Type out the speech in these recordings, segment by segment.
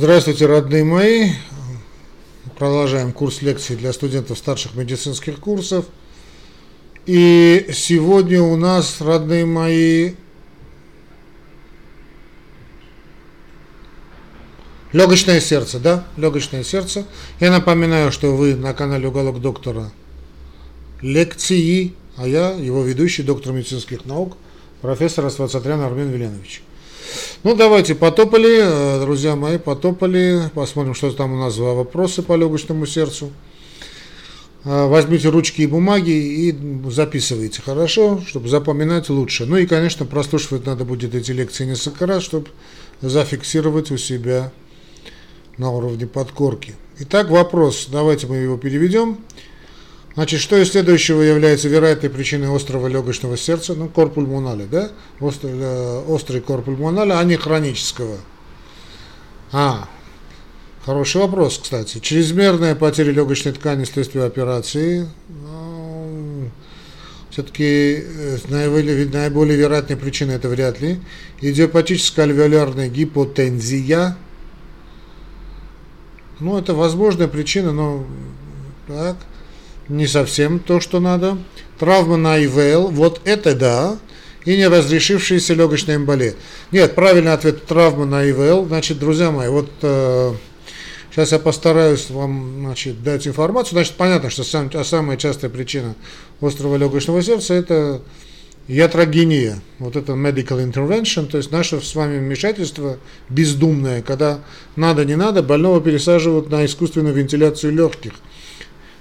Здравствуйте, родные мои. Продолжаем курс лекций для студентов старших медицинских курсов. И сегодня у нас, родные мои, легочное сердце, да? Легочное сердце. Я напоминаю, что вы на канале Уголок доктора лекции, а я его ведущий, доктор медицинских наук, профессор Асвацатрян Армен Веленович. Ну, давайте потопали, э, друзья мои, потопали. Посмотрим, что там у нас за вопросы по легочному сердцу. Э, возьмите ручки и бумаги и записывайте, хорошо, чтобы запоминать лучше. Ну и, конечно, прослушивать надо будет эти лекции несколько раз, чтобы зафиксировать у себя на уровне подкорки. Итак, вопрос, давайте мы его переведем. Значит, что из следующего является вероятной причиной острого легочного сердца? Ну, корпульмонале, да? Острый, э, острый корпульмонале, а не хронического. А, хороший вопрос, кстати. Чрезмерная потеря легочной ткани вследствие операции. Ну, все-таки э, наиболее, наиболее вероятной причиной это вряд ли. Идиопатическая альвеолярная гипотензия. Ну, это возможная причина, но так не совсем то, что надо. Травма на ИВЛ, вот это да. И не разрешившаяся легочная эмболия. Нет, правильный ответ травма на ИВЛ. Значит, друзья мои, вот э, сейчас я постараюсь вам значит, дать информацию. Значит, понятно, что сам, а самая частая причина острого легочного сердца это ятрогения, вот это medical intervention, то есть наше с вами вмешательство бездумное, когда надо, не надо, больного пересаживают на искусственную вентиляцию легких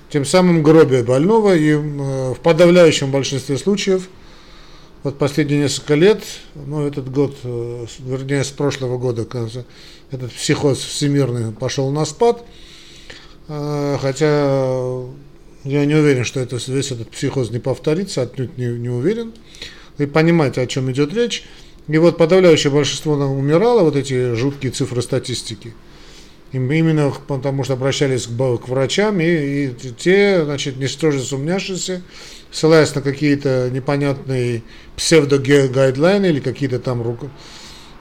тем самым гробя больного, и э, в подавляющем большинстве случаев, вот последние несколько лет, ну этот год, э, вернее с прошлого года, кажется, этот психоз всемирный пошел на спад, э, хотя я не уверен, что это, весь этот психоз не повторится, отнюдь не, не уверен. Вы понимаете, о чем идет речь. И вот подавляющее большинство умирало, вот эти жуткие цифры статистики – Именно потому что обращались к, к врачам, и, и те, значит, не строже сумняшися, ссылаясь на какие-то непонятные псевдо-гайдлайны или какие-то там руко-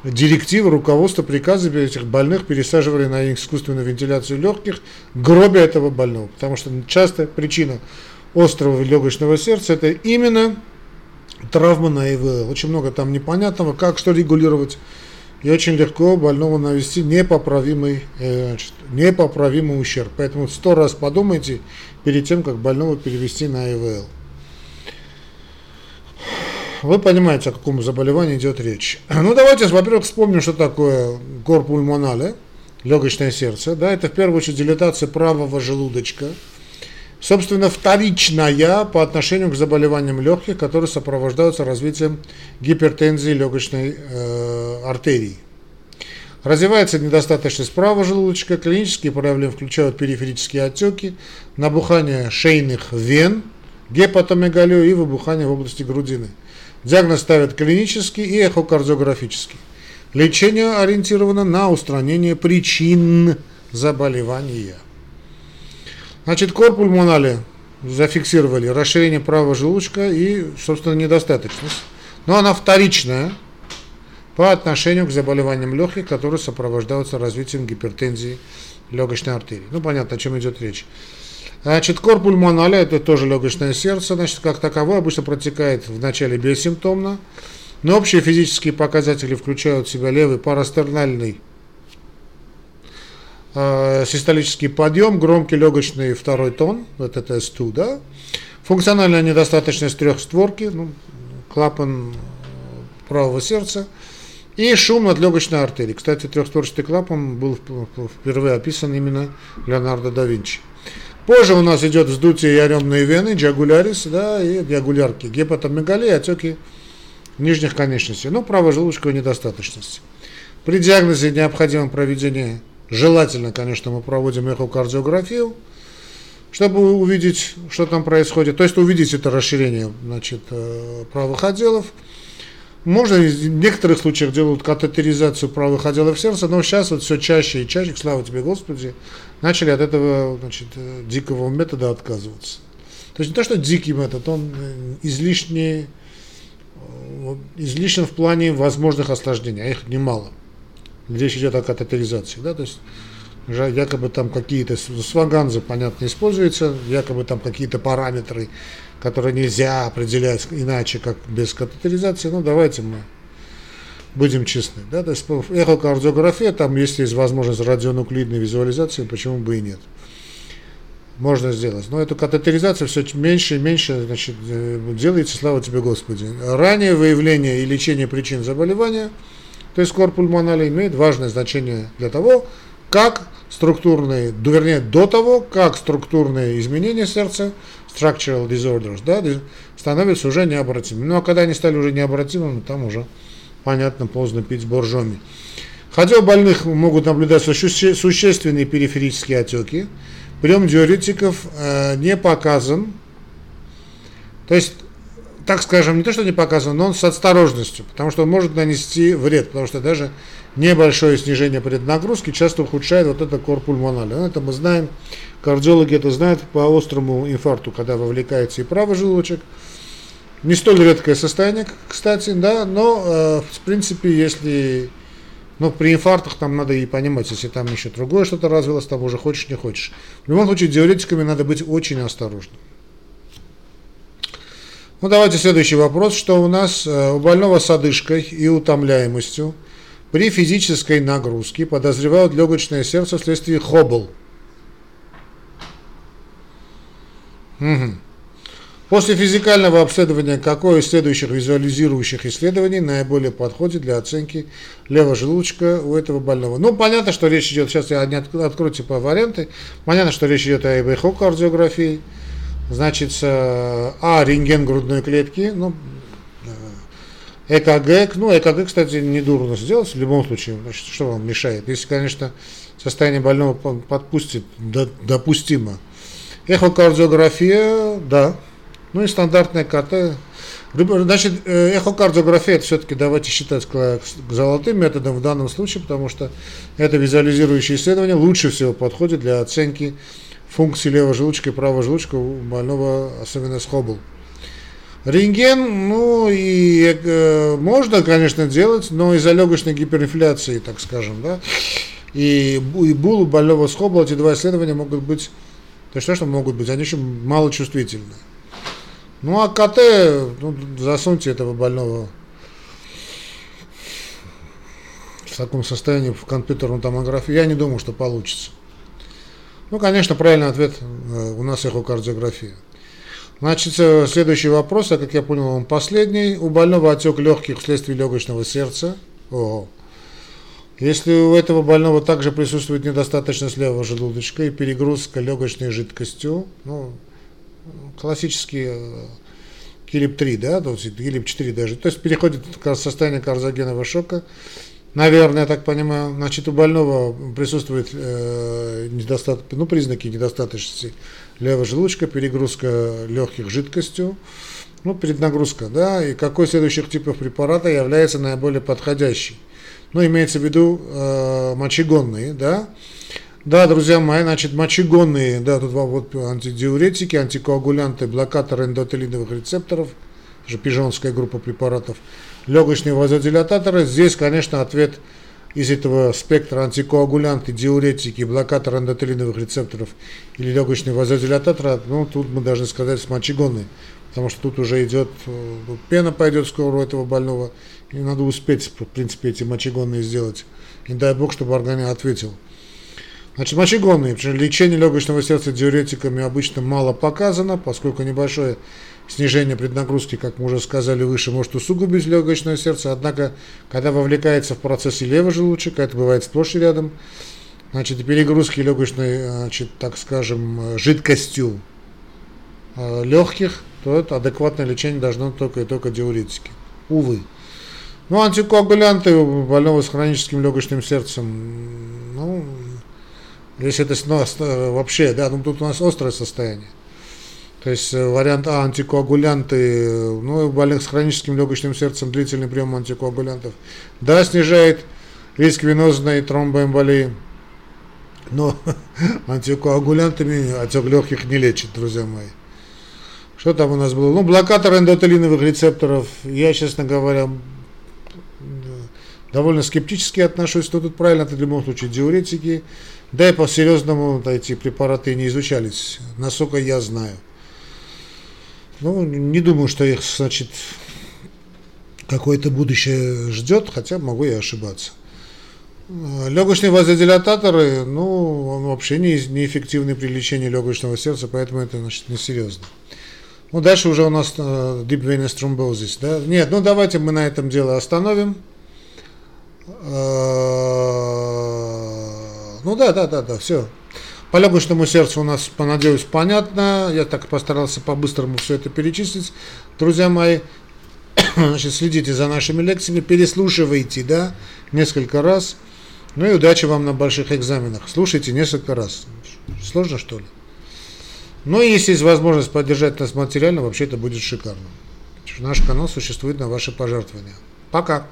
директивы, руководство, приказы этих больных пересаживали на искусственную вентиляцию легких, гробя этого больного. Потому что часто причина острого легочного сердца это именно травма на ИВЛ. Очень много там непонятного, как что регулировать и очень легко больному навести непоправимый, э, значит, непоправимый ущерб. Поэтому сто раз подумайте перед тем, как больного перевести на ИВЛ. Вы понимаете, о каком заболевании идет речь. Ну, давайте, во-первых, вспомним, что такое корпульмонале, легочное сердце. Да, это в первую очередь дилатация правого желудочка, собственно, вторичная по отношению к заболеваниям легких, которые сопровождаются развитием гипертензии легочной э, артерии. Развивается недостаточность правого желудочка, клинические проблемы включают периферические отеки, набухание шейных вен, гепатомегалию и выбухание в области грудины. Диагноз ставят клинический и эхокардиографический. Лечение ориентировано на устранение причин заболевания. Значит, корпульмонале зафиксировали расширение правого желудочка и, собственно, недостаточность. Но она вторичная по отношению к заболеваниям легких, которые сопровождаются развитием гипертензии легочной артерии. Ну, понятно, о чем идет речь. Значит, корпульмонале – это тоже легочное сердце, значит, как таковое обычно протекает в начале бессимптомно, но общие физические показатели включают в себя левый парастернальный систолический подъем, громкий легочный второй тон, это ТС2, да, функциональная недостаточность трехстворки, ну, клапан правого сердца, и шум над легочной артерией. Кстати, трехстворчатый клапан был впервые описан именно Леонардо да Винчи. Позже у нас идет вздутие яремной вены, джагулярис, да, и диагулярки, гепатомегалия, отеки нижних конечностей, ну, правожелудочковой недостаточности. При диагнозе необходимо проведение Желательно, конечно, мы проводим эхокардиографию, чтобы увидеть, что там происходит. То есть увидеть это расширение значит, э, правых отделов. Можно в некоторых случаях делают катетеризацию правых отделов сердца, но сейчас вот все чаще и чаще, слава тебе Господи, начали от этого значит, э, дикого метода отказываться. То есть не то, что дикий метод, он э, излишне, излишен в плане возможных осложнений, а их немало. Речь идет о катетеризации, да, то есть якобы там какие-то сваганзы, понятно, используются, якобы там какие-то параметры, которые нельзя определять иначе, как без катетеризации, ну давайте мы будем честны, да, то есть эхокардиография, там если есть возможность радионуклидной визуализации, почему бы и нет. Можно сделать. Но эту катетеризацию все меньше и меньше значит, э, делается, слава тебе Господи. Раннее выявление и лечение причин заболевания, то есть корпульмонали, имеет важное значение для того, как структурные, вернее, до того, как структурные изменения сердца, structural disorders, да, становятся уже необратимыми. Ну, а когда они стали уже необратимыми, там уже, понятно, поздно пить боржоми. Хотя у больных могут наблюдаться существенные периферические отеки, прием диуретиков э, не показан. То есть, так скажем, не то, что не показан, но он с осторожностью, потому что он может нанести вред, потому что даже небольшое снижение преднагрузки часто ухудшает вот это корпульмональ. Ну, это мы знаем, кардиологи это знают по острому инфаркту, когда вовлекается и правый желудочек. Не столь редкое состояние, кстати, да, но э, в принципе, если но при инфарктах там надо и понимать, если там еще другое что-то развилось, там уже хочешь, не хочешь. В любом случае, диуретиками надо быть очень осторожным. Ну, давайте следующий вопрос. Что у нас э, у больного с одышкой и утомляемостью при физической нагрузке подозревают легочное сердце вследствие хобл. Угу. После физикального обследования, какое из следующих визуализирующих исследований наиболее подходит для оценки левого желудочка у этого больного? Ну, понятно, что речь идет, сейчас я не открою типа варианты, понятно, что речь идет о эхокардиографии, значит, а, рентген грудной клетки, ну, э, ЭКГ, ну, ЭКГ, кстати, не дурно сделать в любом случае, значит, что вам мешает? Если, конечно, состояние больного подпустит, допустимо. Эхокардиография, да, ну и стандартная КТ. Значит, э, эхокардиография это все-таки давайте считать золотым методом в данном случае, потому что это визуализирующее исследование лучше всего подходит для оценки функции левого желудочка и правого желудочка у больного, особенно с Хоббл. Рентген, ну и э, можно, конечно, делать, но из-за легочной гиперинфляции, так скажем, да, и, и был у больного с Хоббл эти два исследования могут быть, то есть то, что могут быть, они еще мало чувствительны. Ну а КТ, ну, засуньте этого больного в таком состоянии в компьютерную томографию, я не думаю, что получится. Ну, конечно, правильный ответ э, у нас эхокардиография. Значит, э, следующий вопрос, а как я понял, он последний. У больного отек легких вследствие легочного сердца. Ого. Если у этого больного также присутствует недостаточность левого желудочка и перегрузка легочной жидкостью, ну, классический э, Килип 3, да, Килип 4 даже, то есть переходит в состояние карзогенового шока, наверное, я так понимаю, значит, у больного присутствует э, недостаток, ну, признаки недостаточности. Левого желудочка, перегрузка легких жидкостью, ну, переднагрузка, да, и какой следующих типов препарата является наиболее подходящий. Ну, имеется в виду э, мочегонные, да, да, друзья мои, значит, мочегонные, да, тут вот антидиуретики, антикоагулянты, блокаторы эндотелиновых рецепторов, же пижонская группа препаратов, легочные вазодилататоры. Здесь, конечно, ответ из этого спектра антикоагулянты, диуретики, блокатор эндотелиновых рецепторов или легочные вазодилататоры, ну, тут мы должны сказать с мочегонные, потому что тут уже идет, э, пена пойдет скоро у этого больного, и надо успеть, в принципе, эти мочегонные сделать. Не дай бог, чтобы организм ответил. Значит, мочегонные, лечение легочного сердца диуретиками обычно мало показано, поскольку небольшое снижение преднагрузки, как мы уже сказали выше, может усугубить легочное сердце, однако, когда вовлекается в процессе левого желудочка, это бывает сплошь и рядом, значит, перегрузки легочной, значит, так скажем, жидкостью э, легких, то это адекватное лечение должно только и только диуретики. Увы. Ну, антикоагулянты у больного с хроническим легочным сердцем, ну, если это ну, вообще, да, ну тут у нас острое состояние. То есть э, вариант А антикоагулянты, ну, у больных с хроническим легочным сердцем длительный прием антикоагулянтов, да, снижает риск венозной тромбоэмболии, но антикоагулянтами отек легких не лечит, друзья мои. Что там у нас было? Ну, блокатор эндотелиновых рецепторов, я, честно говоря, довольно скептически отношусь, то тут правильно, это в любом случае диуретики. Да и по-серьезному эти препараты не изучались, насколько я знаю. Ну, не думаю, что их, значит, какое-то будущее ждет, хотя могу и ошибаться. Легочные вазодилататоры, ну, вообще не, неэффективны при лечении легочного сердца, поэтому это, значит, несерьезно. Ну, дальше уже у нас uh, deep venous thrombosis, да? Нет, ну давайте мы на этом дело остановим. Uh, ну да, да, да, да, все. По легочному сердцу у нас, понадеюсь, понятно. Я так постарался по-быстрому все это перечислить. Друзья мои, значит, следите за нашими лекциями, переслушивайте, да, несколько раз. Ну и удачи вам на больших экзаменах. Слушайте несколько раз. Сложно, что ли? Ну и если есть возможность поддержать нас материально, вообще это будет шикарно. Наш канал существует на ваши пожертвования. Пока!